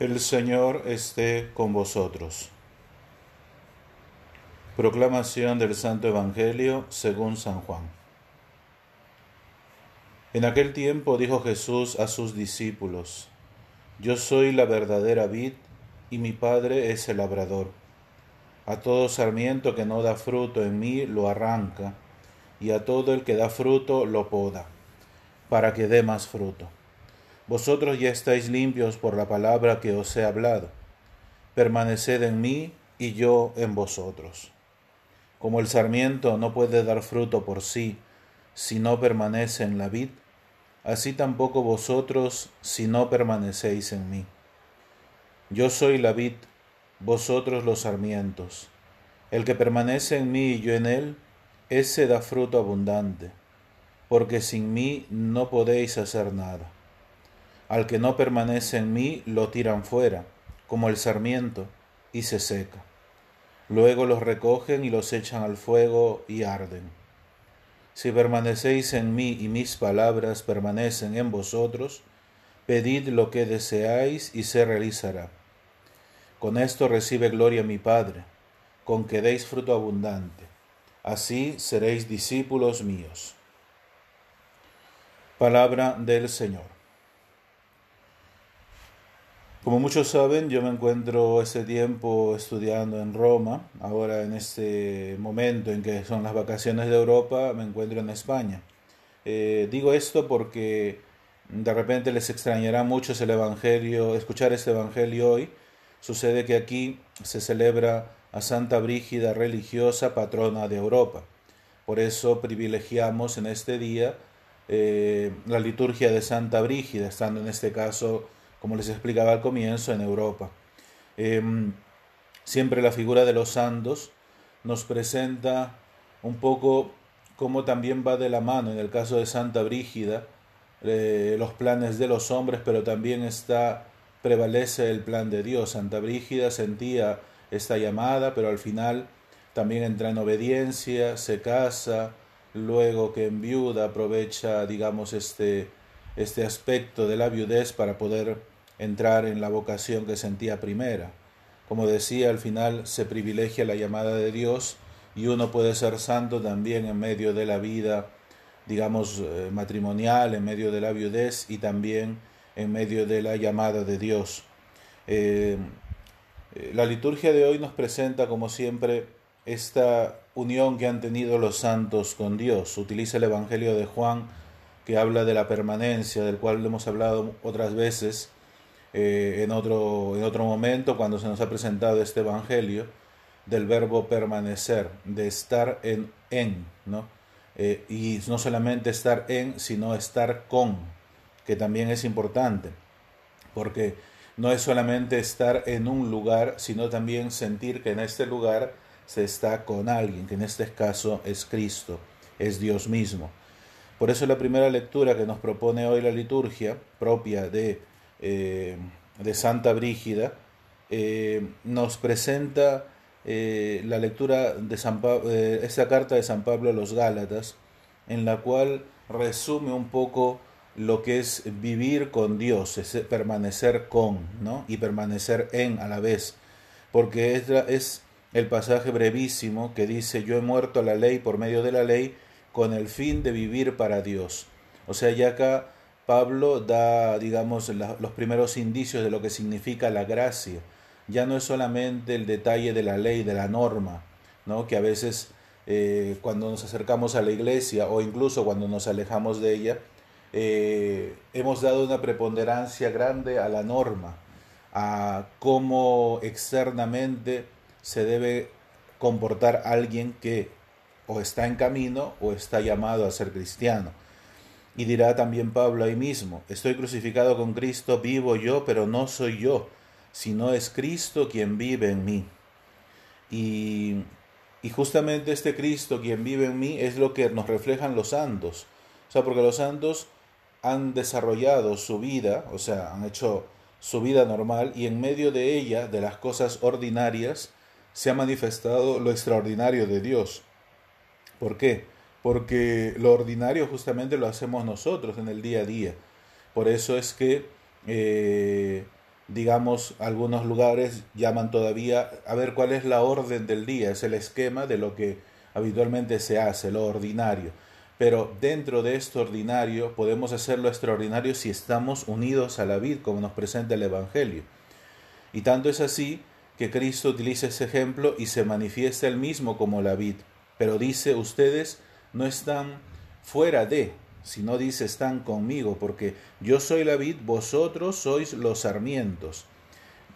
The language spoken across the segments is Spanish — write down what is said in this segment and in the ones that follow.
El Señor esté con vosotros. Proclamación del Santo Evangelio según San Juan. En aquel tiempo dijo Jesús a sus discípulos, Yo soy la verdadera vid y mi Padre es el labrador. A todo sarmiento que no da fruto en mí lo arranca, y a todo el que da fruto lo poda, para que dé más fruto. Vosotros ya estáis limpios por la palabra que os he hablado. Permaneced en mí y yo en vosotros. Como el sarmiento no puede dar fruto por sí si no permanece en la vid, así tampoco vosotros si no permanecéis en mí. Yo soy la vid, vosotros los sarmientos. El que permanece en mí y yo en él, ese da fruto abundante, porque sin mí no podéis hacer nada. Al que no permanece en mí lo tiran fuera, como el sarmiento, y se seca. Luego los recogen y los echan al fuego y arden. Si permanecéis en mí y mis palabras permanecen en vosotros, pedid lo que deseáis y se realizará. Con esto recibe gloria mi Padre, con que deis fruto abundante. Así seréis discípulos míos. Palabra del Señor. Como muchos saben, yo me encuentro ese tiempo estudiando en Roma. Ahora en este momento en que son las vacaciones de Europa, me encuentro en España. Eh, digo esto porque de repente les extrañará mucho el Evangelio, escuchar este Evangelio hoy. Sucede que aquí se celebra a Santa Brígida religiosa, patrona de Europa. Por eso privilegiamos en este día eh, la liturgia de Santa Brígida, estando en este caso como les explicaba al comienzo, en Europa. Em, siempre la figura de los santos nos presenta un poco cómo también va de la mano, en el caso de Santa Brígida, eh, los planes de los hombres, pero también está, prevalece el plan de Dios. Santa Brígida sentía esta llamada, pero al final también entra en obediencia, se casa, luego que en viuda aprovecha, digamos, este, este aspecto de la viudez para poder entrar en la vocación que sentía primera. Como decía, al final se privilegia la llamada de Dios y uno puede ser santo también en medio de la vida, digamos, eh, matrimonial, en medio de la viudez y también en medio de la llamada de Dios. Eh, eh, la liturgia de hoy nos presenta, como siempre, esta unión que han tenido los santos con Dios. Utiliza el Evangelio de Juan, que habla de la permanencia, del cual hemos hablado otras veces, eh, en, otro, en otro momento cuando se nos ha presentado este Evangelio del verbo permanecer, de estar en, en ¿no? Eh, y no solamente estar en, sino estar con, que también es importante, porque no es solamente estar en un lugar, sino también sentir que en este lugar se está con alguien, que en este caso es Cristo, es Dios mismo. Por eso la primera lectura que nos propone hoy la liturgia, propia de eh, de Santa Brígida, eh, nos presenta eh, la lectura de San esta carta de San Pablo a los Gálatas, en la cual resume un poco lo que es vivir con Dios, es permanecer con, ¿no? Y permanecer en a la vez, porque es, es el pasaje brevísimo que dice, yo he muerto a la ley por medio de la ley con el fin de vivir para Dios. O sea, ya acá Pablo da, digamos, los primeros indicios de lo que significa la gracia. Ya no es solamente el detalle de la ley, de la norma, ¿no? que a veces eh, cuando nos acercamos a la iglesia o incluso cuando nos alejamos de ella, eh, hemos dado una preponderancia grande a la norma, a cómo externamente se debe comportar alguien que o está en camino o está llamado a ser cristiano. Y dirá también Pablo ahí mismo, estoy crucificado con Cristo, vivo yo, pero no soy yo, sino es Cristo quien vive en mí. Y, y justamente este Cristo quien vive en mí es lo que nos reflejan los santos. O sea, porque los santos han desarrollado su vida, o sea, han hecho su vida normal y en medio de ella, de las cosas ordinarias, se ha manifestado lo extraordinario de Dios. ¿Por qué? Porque lo ordinario justamente lo hacemos nosotros en el día a día. Por eso es que eh, digamos, algunos lugares llaman todavía a ver cuál es la orden del día, es el esquema de lo que habitualmente se hace, lo ordinario. Pero dentro de esto ordinario podemos hacerlo extraordinario si estamos unidos a la vid, como nos presenta el Evangelio. Y tanto es así que Cristo utiliza ese ejemplo y se manifiesta él mismo como la vid. Pero dice, ustedes no están fuera de, sino dice, están conmigo, porque yo soy la vid, vosotros sois los sarmientos.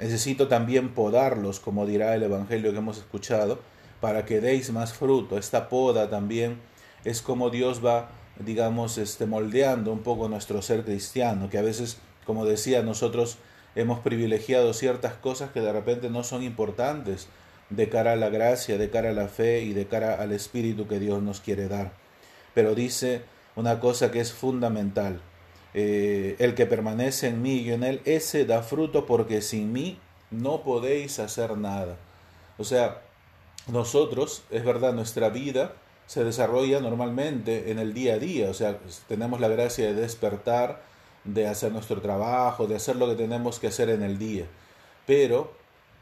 Necesito también podarlos, como dirá el Evangelio que hemos escuchado, para que deis más fruto. Esta poda también es como Dios va, digamos, este, moldeando un poco nuestro ser cristiano, que a veces, como decía, nosotros hemos privilegiado ciertas cosas que de repente no son importantes de cara a la gracia, de cara a la fe y de cara al espíritu que Dios nos quiere dar. Pero dice una cosa que es fundamental. Eh, el que permanece en mí y en él, ese da fruto porque sin mí no podéis hacer nada. O sea, nosotros, es verdad, nuestra vida se desarrolla normalmente en el día a día, o sea, tenemos la gracia de despertar, de hacer nuestro trabajo, de hacer lo que tenemos que hacer en el día. Pero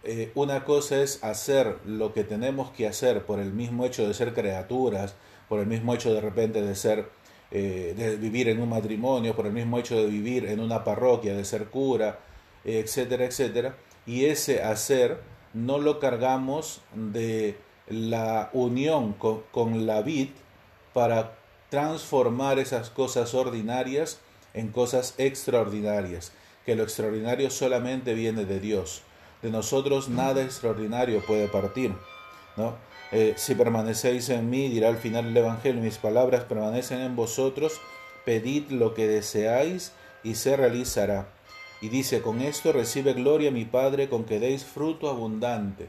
eh, una cosa es hacer lo que tenemos que hacer por el mismo hecho de ser criaturas, por el mismo hecho de repente de ser, eh, de vivir en un matrimonio, por el mismo hecho de vivir en una parroquia, de ser cura, etcétera, etcétera. Y ese hacer no lo cargamos de la unión con, con la vid para transformar esas cosas ordinarias en cosas extraordinarias, que lo extraordinario solamente viene de Dios. De nosotros nada extraordinario puede partir. ¿no? Eh, si permanecéis en mí, dirá al final el Evangelio, mis palabras permanecen en vosotros, pedid lo que deseáis y se realizará. Y dice, con esto recibe gloria mi Padre, con que deis fruto abundante.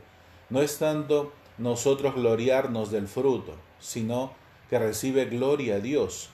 No es tanto nosotros gloriarnos del fruto, sino que recibe gloria a Dios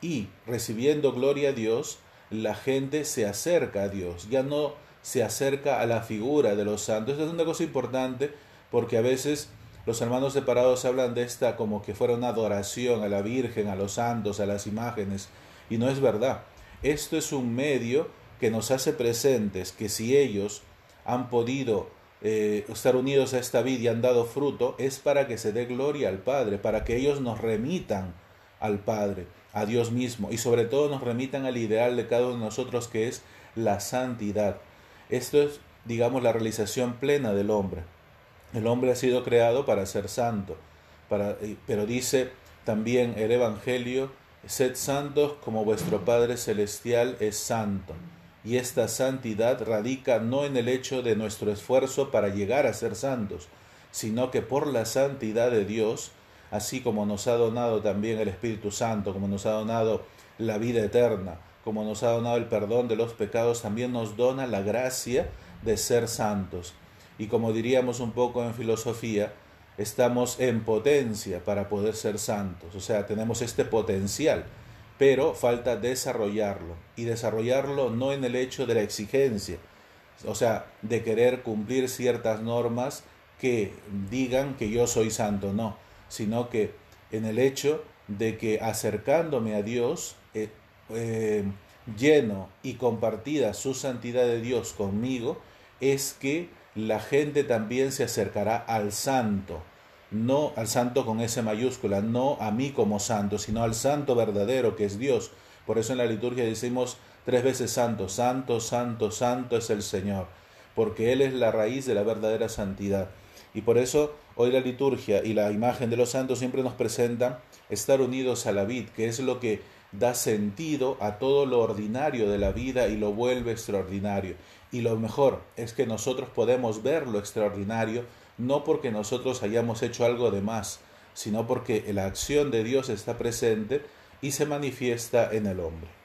y recibiendo gloria a Dios, la gente se acerca a Dios, ya no se acerca a la figura de los santos. Esta es una cosa importante porque a veces los hermanos separados hablan de esta como que fuera una adoración a la Virgen, a los santos, a las imágenes, y no es verdad. Esto es un medio que nos hace presentes que si ellos han podido eh, estar unidos a esta vida y han dado fruto, es para que se dé gloria al Padre, para que ellos nos remitan al Padre a Dios mismo y sobre todo nos remitan al ideal de cada uno de nosotros que es la santidad. Esto es, digamos, la realización plena del hombre. El hombre ha sido creado para ser santo, para, pero dice también el Evangelio, sed santos como vuestro Padre Celestial es santo. Y esta santidad radica no en el hecho de nuestro esfuerzo para llegar a ser santos, sino que por la santidad de Dios así como nos ha donado también el Espíritu Santo, como nos ha donado la vida eterna, como nos ha donado el perdón de los pecados, también nos dona la gracia de ser santos. Y como diríamos un poco en filosofía, estamos en potencia para poder ser santos, o sea, tenemos este potencial, pero falta desarrollarlo. Y desarrollarlo no en el hecho de la exigencia, o sea, de querer cumplir ciertas normas que digan que yo soy santo, no sino que en el hecho de que acercándome a Dios, eh, eh, lleno y compartida su santidad de Dios conmigo, es que la gente también se acercará al santo, no al santo con S mayúscula, no a mí como santo, sino al santo verdadero que es Dios. Por eso en la liturgia decimos tres veces santo, santo, santo, santo es el Señor, porque Él es la raíz de la verdadera santidad. Y por eso hoy la liturgia y la imagen de los santos siempre nos presentan estar unidos a la vid, que es lo que da sentido a todo lo ordinario de la vida y lo vuelve extraordinario. Y lo mejor es que nosotros podemos ver lo extraordinario no porque nosotros hayamos hecho algo de más, sino porque la acción de Dios está presente y se manifiesta en el hombre.